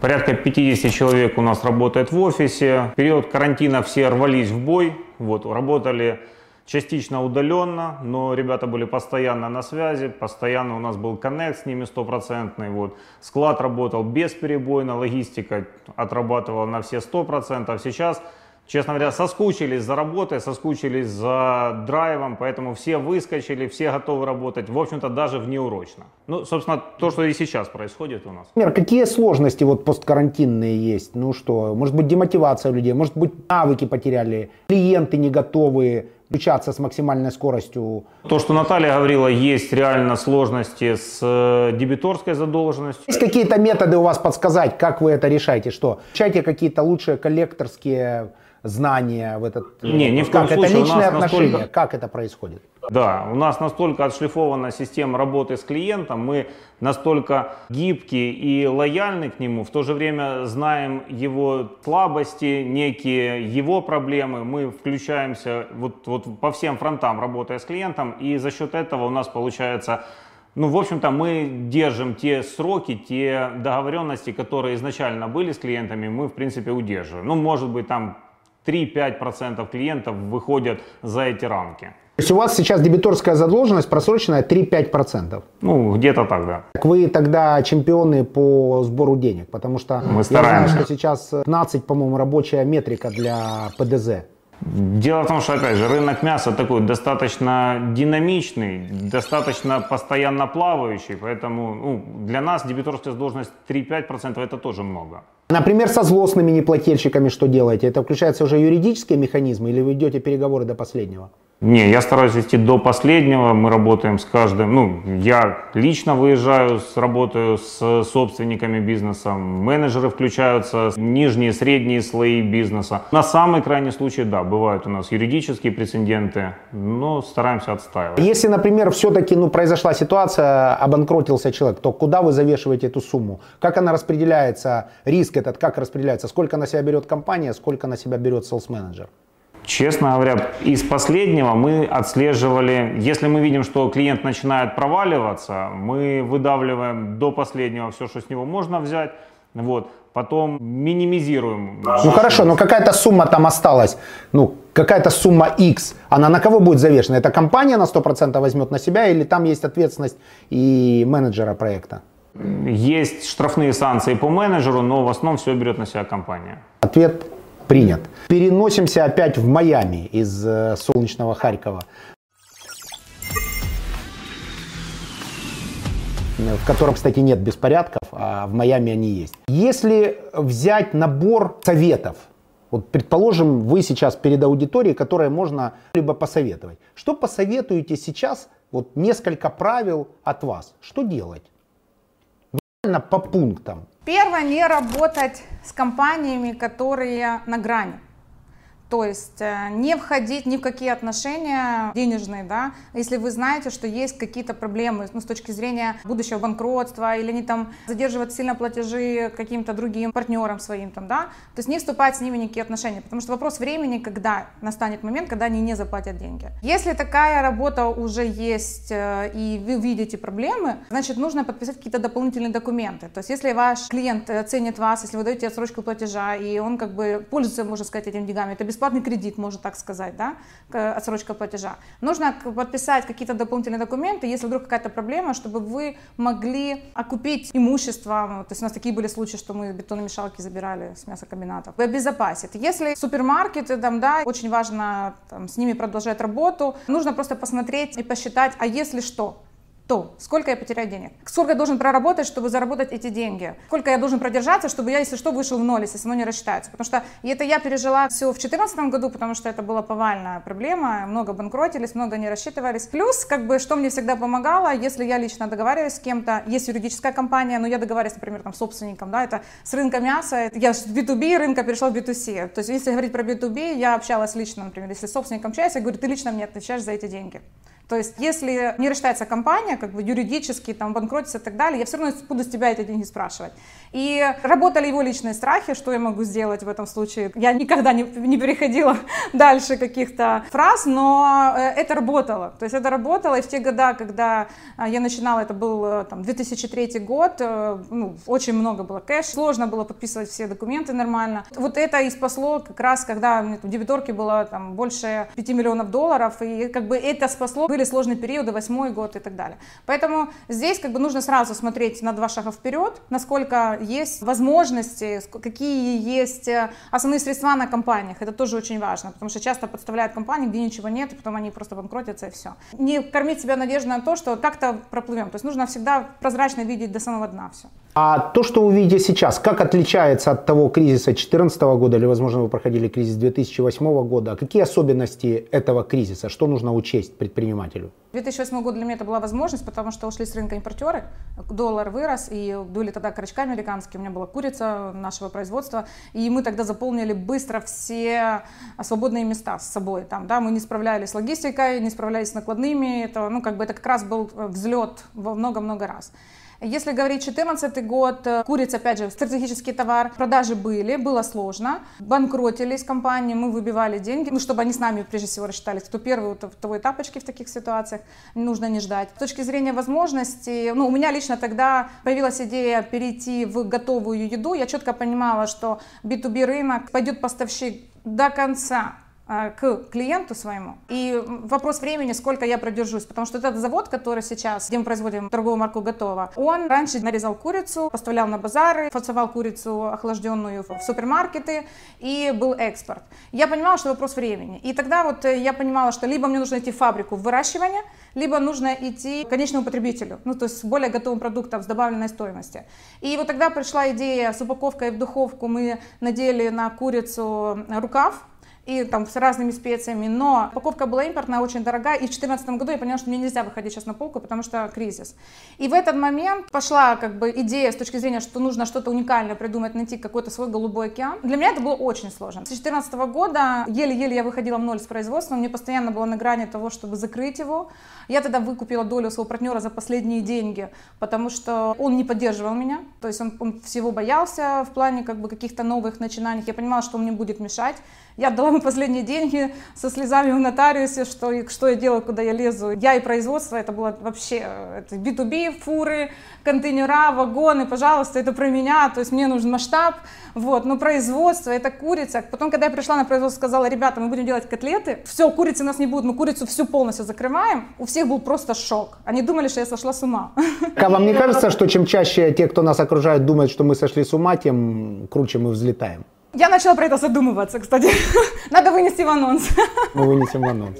Порядка 50 человек у нас работает в офисе. В период карантина все рвались в бой. Вот, работали частично удаленно, но ребята были постоянно на связи, постоянно у нас был коннект с ними стопроцентный. Вот. Склад работал бесперебойно, логистика отрабатывала на все 100%. Сейчас честно говоря, соскучились за работой, соскучились за драйвом, поэтому все выскочили, все готовы работать, в общем-то, даже внеурочно. Ну, собственно, то, что и сейчас происходит у нас. Например, какие сложности вот посткарантинные есть? Ну что, может быть, демотивация людей, может быть, навыки потеряли, клиенты не готовы включаться с максимальной скоростью. То, что Наталья говорила, есть реально сложности с э, дебиторской задолженностью. Есть какие-то методы у вас подсказать, как вы это решаете? Что? Включайте какие-то лучшие коллекторские знания в этот... Не, ни в коем как случае. Это личные отношения, настолько... как это происходит? Да, у нас настолько отшлифована система работы с клиентом, мы настолько гибкие и лояльны к нему, в то же время знаем его слабости, некие его проблемы, мы включаемся вот, вот по всем фронтам, работая с клиентом, и за счет этого у нас получается ну, в общем-то, мы держим те сроки, те договоренности, которые изначально были с клиентами, мы, в принципе, удерживаем. Ну, может быть, там 3-5% клиентов выходят за эти рамки. То есть у вас сейчас дебиторская задолженность просроченная 3-5%? Ну, где-то так, да. Так вы тогда чемпионы по сбору денег, потому что Мы я знаю, что сейчас 15, по-моему, рабочая метрика для ПДЗ. Дело в том, что, опять же, рынок мяса такой достаточно динамичный, достаточно постоянно плавающий, поэтому ну, для нас дебиторская задолженность 3-5% это тоже много. Например, со злостными неплательщиками что делаете? Это включается уже юридические механизмы или вы идете переговоры до последнего? Не, я стараюсь вести до последнего. Мы работаем с каждым. Ну, я лично выезжаю, работаю с собственниками бизнеса. Менеджеры включаются, нижние, средние слои бизнеса. На самый крайний случай, да, бывают у нас юридические прецеденты, но стараемся отстаивать. Если, например, все-таки ну, произошла ситуация, обанкротился человек, то куда вы завешиваете эту сумму? Как она распределяется, риск этот как распределяется? Сколько на себя берет компания, сколько на себя берет селс-менеджер? Честно говоря, из последнего мы отслеживали, если мы видим, что клиент начинает проваливаться, мы выдавливаем до последнего все, что с него можно взять, вот, потом минимизируем. Ну хорошо, но какая-то сумма там осталась, ну какая-то сумма X, она на кого будет завешена? Это компания на 100% возьмет на себя или там есть ответственность и менеджера проекта? Есть штрафные санкции по менеджеру, но в основном все берет на себя компания. Ответ принят. Переносимся опять в Майами из э, солнечного Харькова. в котором, кстати, нет беспорядков, а в Майами они есть. Если взять набор советов, вот предположим, вы сейчас перед аудиторией, которой можно либо посоветовать. Что посоветуете сейчас, вот несколько правил от вас, что делать? По пунктам. Первое, не работать с компаниями, которые на грани. То есть э, не входить ни в какие отношения денежные, да, если вы знаете, что есть какие-то проблемы ну, с точки зрения будущего банкротства, или они там задерживают сильно платежи каким-то другим партнерам своим, там, да, то есть не вступать с ними в никакие отношения, потому что вопрос времени, когда настанет момент, когда они не заплатят деньги. Если такая работа уже есть, э, и вы видите проблемы, значит, нужно подписать какие-то дополнительные документы. То есть если ваш клиент э, ценит вас, если вы даете отсрочку платежа, и он как бы пользуется, можно сказать, этими деньгами, это бесплатно бесплатный кредит, можно так сказать, да, отсрочка платежа. Нужно подписать какие-то дополнительные документы, если вдруг какая-то проблема, чтобы вы могли окупить имущество. То есть у нас такие были случаи, что мы бетономешалки забирали с мясокомбинатов. Вы обезопасит. Если супермаркеты, там, да, очень важно там, с ними продолжать работу, нужно просто посмотреть и посчитать, а если что, то сколько я потеряю денег? Сколько я должен проработать, чтобы заработать эти деньги? Сколько я должен продержаться, чтобы я, если что, вышел в ноль, если оно не рассчитается? Потому что и это я пережила все в 2014 году, потому что это была повальная проблема, много банкротились, много не рассчитывались. Плюс, как бы, что мне всегда помогало, если я лично договариваюсь с кем-то, есть юридическая компания, но я договариваюсь, например, там, с собственником, да, это с рынка мяса, я с B2B рынка перешла в B2C. То есть, если говорить про B2B, я общалась лично, например, если с собственником общаюсь, я говорю, ты лично мне отвечаешь за эти деньги. То есть, если не рассчитается компания, как бы юридически, там, банкротится и так далее, я все равно буду с тебя эти деньги спрашивать. И работали его личные страхи, что я могу сделать в этом случае. Я никогда не, не переходила [laughs] дальше каких-то фраз, но э, это работало. То есть это работало, и в те года, когда э, я начинала, это был э, там, 2003 год, ну, очень много было кэш, сложно было подписывать все документы нормально. Вот это и спасло как раз, когда в дебиторке было там, больше 5 миллионов долларов, и как бы это спасло были сложные периоды, восьмой год и так далее. Поэтому здесь как бы нужно сразу смотреть на два шага вперед, насколько есть возможности, какие есть э, основные средства на компаниях. Это тоже очень важно, потому что часто подставляют компании, где ничего нет, и потом они просто банкротятся и все. Не кормить себя надеждой на то, что как-то проплывем. То есть нужно всегда прозрачно видеть до самого дна все. А то, что вы видите сейчас, как отличается от того кризиса 2014 года, или, возможно, вы проходили кризис 2008 года? Какие особенности этого кризиса? Что нужно учесть предпринимателю? 2008 год для меня это была возможность, потому что ушли с рынка импортеры, доллар вырос, и были тогда крючка американские, у меня была курица нашего производства, и мы тогда заполнили быстро все свободные места с собой. Там, да, мы не справлялись с логистикой, не справлялись с накладными, это, ну, как бы это как раз был взлет во много-много раз. Если говорить 2014 год, э, курица, опять же, стратегический товар, продажи были, было сложно, банкротились компании, мы выбивали деньги, ну, чтобы они с нами прежде всего рассчитались, кто первый, того и тапочки в таких ситуациях, нужно не ждать. С точки зрения возможностей, ну, у меня лично тогда появилась идея перейти в готовую еду, я четко понимала, что B2B рынок пойдет поставщик до конца, к клиенту своему. И вопрос времени, сколько я продержусь, потому что этот завод, который сейчас, где мы производим торговую марку «Готово», он раньше нарезал курицу, поставлял на базары, фасовал курицу охлажденную в супермаркеты, и был экспорт. Я понимала, что вопрос времени. И тогда вот э, я понимала, что либо мне нужно идти в фабрику выращивания, либо нужно идти к конечному потребителю, ну то есть с более готовым продуктом, с добавленной стоимостью. И вот тогда пришла идея с упаковкой в духовку, мы надели на курицу рукав, и там с разными специями, но покупка была импортная, очень дорогая, и в 2014 году я поняла, что мне нельзя выходить сейчас на полку, потому что кризис. И в этот момент пошла как бы идея с точки зрения, что нужно что-то уникальное придумать, найти какой-то свой голубой океан. Для меня это было очень сложно. С 2014 года еле-еле я выходила в ноль с производством, мне постоянно было на грани того, чтобы закрыть его. Я тогда выкупила долю своего партнера за последние деньги, потому что он не поддерживал меня, то есть он, он всего боялся в плане как бы каких-то новых начинаний. Я понимала, что он мне будет мешать. Я отдала ему последние деньги со слезами в нотариусе, что, что я делаю, куда я лезу. Я и производство, это было вообще это B2B, фуры, контейнера, вагоны, пожалуйста, это про меня, то есть мне нужен масштаб, вот, но производство, это курица. Потом, когда я пришла на производство, сказала, ребята, мы будем делать котлеты, все, курицы у нас не будет, мы курицу всю полностью закрываем, у всех был просто шок. Они думали, что я сошла с ума. [laughs] А вам не кажется, что чем чаще те, кто нас окружает, думают, что мы сошли с ума, тем круче мы взлетаем? Я начала про это задумываться, кстати. [laughs] Надо вынести в анонс. Мы вынесем в анонс.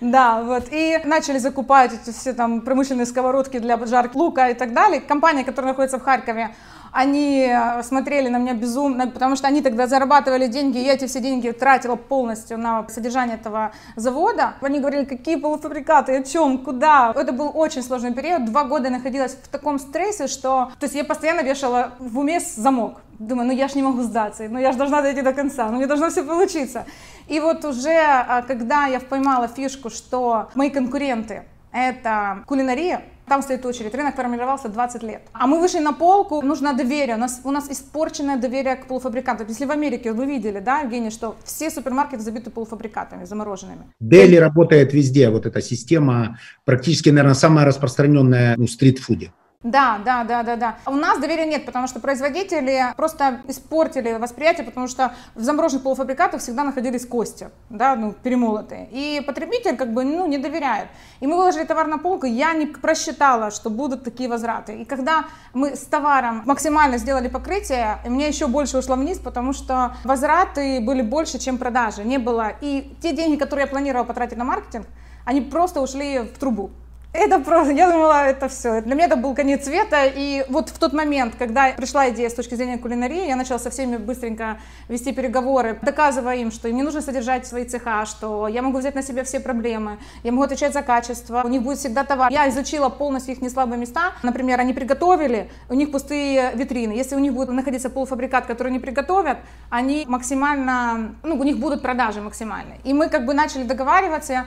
Да, вот. И начали закупать эти все там промышленные сковородки для жарки лука и так далее. Компания, которая находится в Харькове, они э, смотрели на меня безумно, потому что они тогда зарабатывали деньги, и я эти все деньги тратила полностью на содержание этого завода. Они говорили, какие полуфабрикаты, о чем, куда. Это был очень сложный период. Два года находилась в таком стрессе, что... То есть я постоянно вешала в уме замок. Думаю, ну я ж не могу сдаться, ну я же должна дойти до конца, ну мне должно все получиться. И вот уже, а, когда я поймала фишку, что мои конкуренты — это кулинария, там стоит очередь. Рынок формировался 20 лет. А мы вышли на полку, нужно доверие. У нас, у нас испорченное доверие к полуфабрикатам. Если в Америке вы видели, да, Евгений, что все супермаркеты забиты полуфабрикатами, замороженными. Дели работает везде, вот эта система практически, наверное, самая распространенная ну, в стритфуде. Да, да, да, да, да. У нас доверия нет, потому что производители просто испортили восприятие, потому что в замороженных полуфабрикатах всегда находились кости, да, ну, перемолотые. И потребитель как бы, ну, не доверяет. И мы выложили товар на полку, я не просчитала, что будут такие возвраты. И когда мы с товаром максимально сделали покрытие, мне еще больше ушло вниз, потому что возвраты были больше, чем продажи. Не было. И те деньги, которые я планировала потратить на маркетинг, они просто ушли в трубу. Это просто, я думала, это все. Для меня это был конец света. И вот в тот момент, когда пришла идея с точки зрения кулинарии, я начала со всеми быстренько вести переговоры, доказывая им, что им не нужно содержать свои цеха, что я могу взять на себя все проблемы, я могу отвечать за качество, у них будет всегда товар. Я изучила полностью их неслабые места. Например, они приготовили, у них пустые витрины. Если у них будет находиться полуфабрикат, который они приготовят, они максимально, ну, у них будут продажи максимальные. И мы как бы начали договариваться,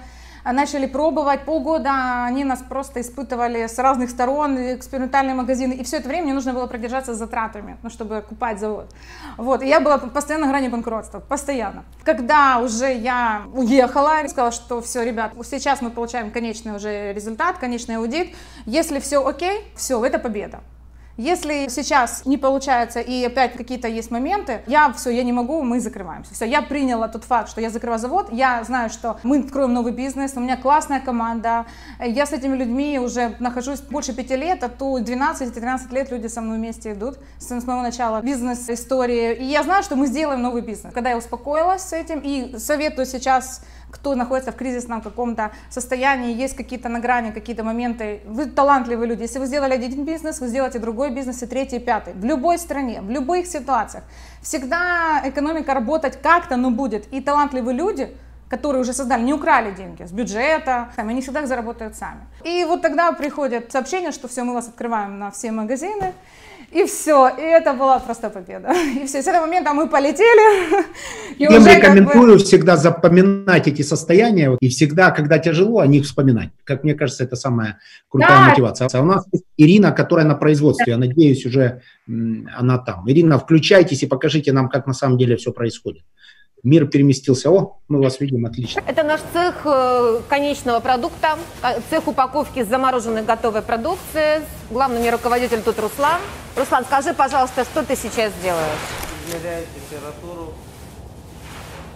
начали пробовать. Полгода они нас просто испытывали с разных сторон, экспериментальные магазины. И все это время мне нужно было продержаться с затратами, ну, чтобы купать завод. Вот. И я была постоянно на грани банкротства, постоянно. Когда уже я уехала, сказала, что все, ребят, сейчас мы получаем конечный уже результат, конечный аудит. Если все окей, все, это победа. Если сейчас не получается и опять какие-то есть моменты, я все, я не могу, мы закрываемся. Все, я приняла тот факт, что я закрываю завод, я знаю, что мы откроем новый бизнес, у меня классная команда, я с этими людьми уже нахожусь больше пяти лет, а то 12-13 лет люди со мной вместе идут с самого начала бизнес-истории, и я знаю, что мы сделаем новый бизнес. Когда я успокоилась с этим и советую сейчас кто находится в кризисном каком-то состоянии, есть какие-то на грани, какие-то моменты. Вы талантливые люди. Если вы сделали один бизнес, вы сделаете другой бизнес и третий, и пятый. В любой стране, в любых ситуациях. Всегда экономика работать как-то, но будет. И талантливые люди, которые уже создали, не украли деньги с бюджета, сами, они всегда их заработают сами. И вот тогда приходит сообщение, что все, мы вас открываем на все магазины, и все, и это была просто победа. И все, с этого момента мы полетели. И Я уже рекомендую бы... всегда запоминать эти состояния, и всегда, когда тяжело, о них вспоминать. Как мне кажется, это самая крутая да. мотивация. А у нас Ирина, которая на производстве, я надеюсь, уже она там. Ирина, включайтесь и покажите нам, как на самом деле все происходит мир переместился. О, мы вас видим, отлично. Это наш цех э, конечного продукта, э, цех упаковки замороженной готовой продукции. Главный руководитель тут Руслан. Руслан, скажи, пожалуйста, что ты сейчас делаешь? Измеряю температуру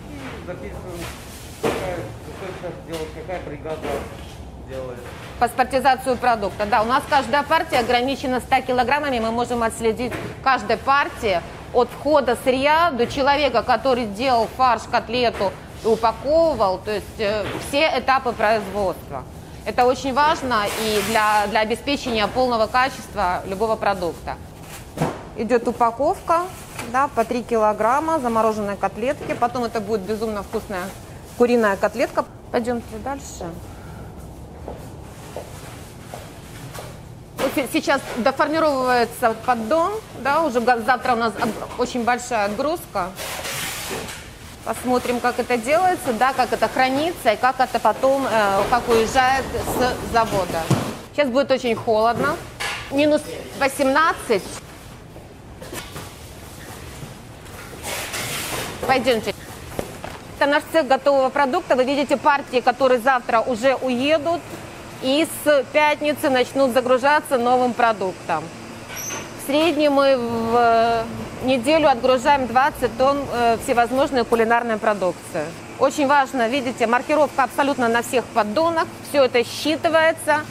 и записываем, какая, делать, какая бригада делает. Паспортизацию продукта. Да, у нас каждая партия ограничена 100 килограммами. Мы можем отследить каждой партии от входа сырья до человека, который делал фарш, котлету и упаковывал, то есть э, все этапы производства. Это очень важно и для, для обеспечения полного качества любого продукта. Идет упаковка, да, по 3 килограмма замороженной котлетки. Потом это будет безумно вкусная куриная котлетка. Пойдемте дальше. Сейчас доформировывается поддон, да, уже завтра у нас очень большая отгрузка. Посмотрим, как это делается, да, как это хранится и как это потом, э, как уезжает с завода. Сейчас будет очень холодно, минус 18. Пойдемте. Это наш цех готового продукта. Вы видите партии, которые завтра уже уедут и с пятницы начнут загружаться новым продуктом. В среднем мы в э, неделю отгружаем 20 тонн э, всевозможной кулинарной продукции. Очень важно, видите, маркировка абсолютно на всех поддонах. Все это считывается.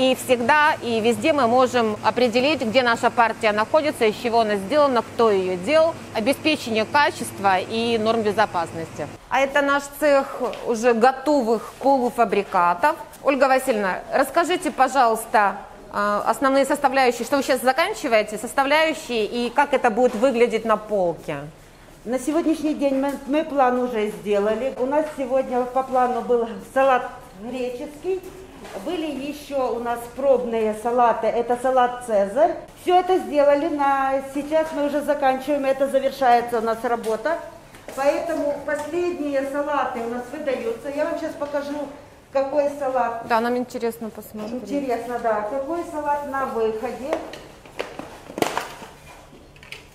И всегда и везде мы можем определить, где наша партия находится, из чего она сделана, кто ее делал, обеспечение качества и норм безопасности. А это наш цех уже готовых полуфабрикатов. Ольга Васильевна, расскажите, пожалуйста, э, основные составляющие, что вы сейчас заканчиваете, составляющие и как это будет выглядеть на полке. На сегодняшний день мы, мы план уже сделали. У нас сегодня по плану был салат греческий. Были еще у нас пробные салаты. Это салат Цезарь. Все это сделали. На... Сейчас мы уже заканчиваем. Это завершается у нас работа. Поэтому последние салаты у нас выдаются. Я вам сейчас покажу, какой салат. Да, нам интересно посмотреть. Интересно, да. Какой салат на выходе?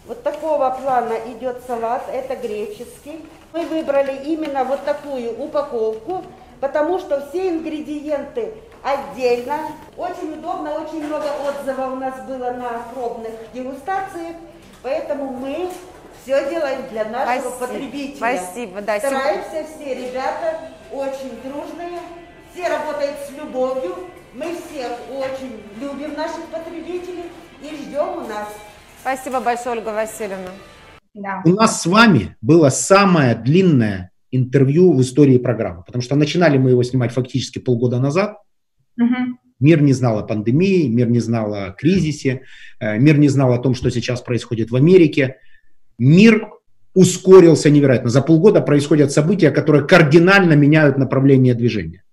Вот такого плана идет салат, это греческий. Мы выбрали именно вот такую упаковку, потому что все ингредиенты отдельно. Очень удобно, очень много отзывов у нас было на пробных дегустациях, поэтому мы все делаем для нашего Спасибо. потребителя. Спасибо, да, Стараемся все ребята очень дружные, все работают с любовью. Мы всех очень любим наших потребителей и ждем у нас. Спасибо большое, Ольга Васильевна. Да. У нас с вами было самое длинное интервью в истории программы, потому что начинали мы его снимать фактически полгода назад. Мгм. Мир не знал о пандемии, мир не знал о кризисе, э, мир не знал о том, что сейчас происходит в Америке. Мир ускорился невероятно. За полгода происходят события, которые кардинально меняют направление движения.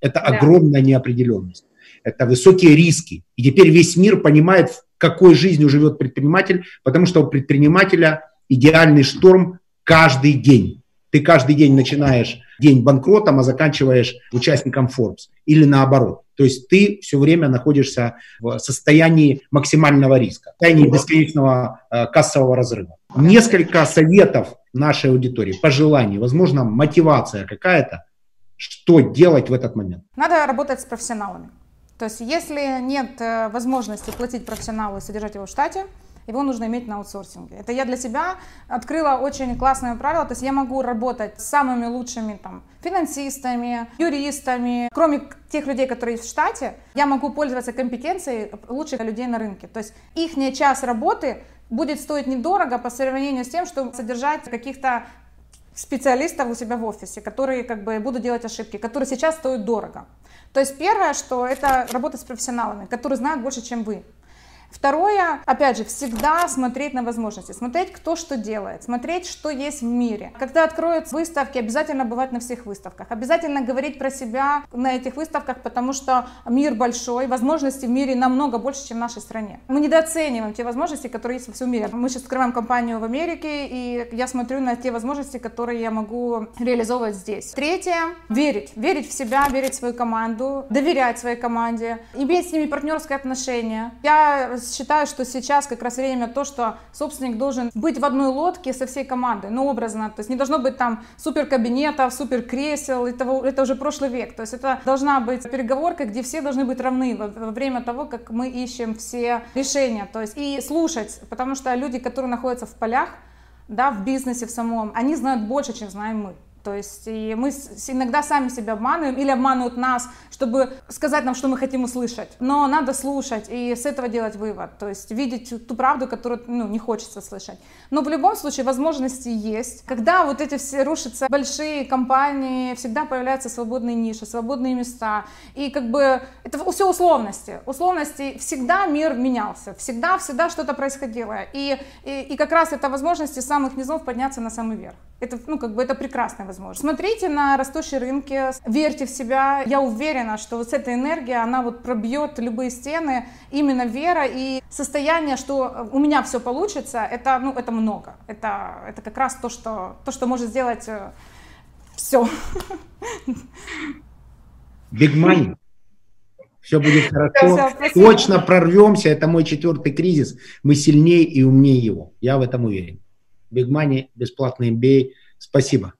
Это Да. огромная неопределенность. Это высокие риски. И теперь весь мир понимает, в какой жизнью живет предприниматель, потому что у предпринимателя идеальный шторм каждый день. Ты каждый день начинаешь день банкротом, а заканчиваешь участником Forbes. Или наоборот. То есть ты все время находишься в состоянии максимального риска, в состоянии бесконечного э, кассового разрыва. Несколько советов нашей аудитории, пожеланий, возможно, мотивация какая-то, что делать в этот момент. Надо работать с профессионалами. То есть, если нет э, возможности платить профессионалу и содержать его в штате, его нужно иметь на аутсорсинге. Это я для себя открыла очень классное правило. То есть я могу работать с самыми лучшими там, финансистами, юристами. Кроме тех людей, которые есть в штате, я могу пользоваться компетенцией лучших людей на рынке. То есть их час работы будет стоить недорого по сравнению с тем, чтобы содержать каких-то специалистов у себя в офисе, которые как бы будут делать ошибки, которые сейчас стоят дорого. То есть первое, что это работать с профессионалами, которые знают больше, чем вы. Второе, опять же, всегда смотреть на возможности, смотреть, кто что делает, смотреть, что есть в мире. Когда откроются выставки, обязательно бывать на всех выставках, обязательно говорить про себя на этих выставках, потому что мир большой, возможностей в мире намного больше, чем в нашей стране. Мы недооцениваем те возможности, которые есть во всем мире. Мы сейчас открываем компанию в Америке, и я смотрю на те возможности, которые я могу реализовывать здесь. Третье, верить. Верить в себя, верить в свою команду, доверять своей команде, иметь с ними партнерское отношение. Я считаю, что сейчас как раз время то, что собственник должен быть в одной лодке со всей командой, ну, образно, то есть не должно быть там супер кабинетов, супер кресел, это, это уже прошлый век, то есть это должна быть переговорка, где все должны быть равны во, во время того, как мы ищем все решения, то есть и слушать, потому что люди, которые находятся в полях, да, в бизнесе в самом, они знают больше, чем знаем мы. То есть и мы иногда сами себя обманываем или обманывают нас, чтобы сказать нам, что мы хотим услышать. Но надо слушать и с этого делать вывод. То есть видеть ту правду, которую ну, не хочется слышать. Но в любом случае возможности есть. Когда вот эти все рушатся большие компании, всегда появляются свободные ниши, свободные места. И как бы это все условности. Условности всегда мир менялся. Всегда, всегда что-то происходило. И, и, и как раз это возможности самых низов подняться на самый верх. Это, ну, как бы это прекрасная возможность. Смотрите на растущие рынки, верьте в себя. Я уверена, что вот эта энергия, она вот пробьет любые стены. Именно вера и состояние, что у меня все получится, это, ну, это много. Это, это как раз то, что, то, что может сделать э, все. Big money. Все будет хорошо. Все, Точно прорвемся. Это мой четвертый кризис. Мы сильнее и умнее его. Я в этом уверен. Big Money, бесплатный MBA. Спасибо.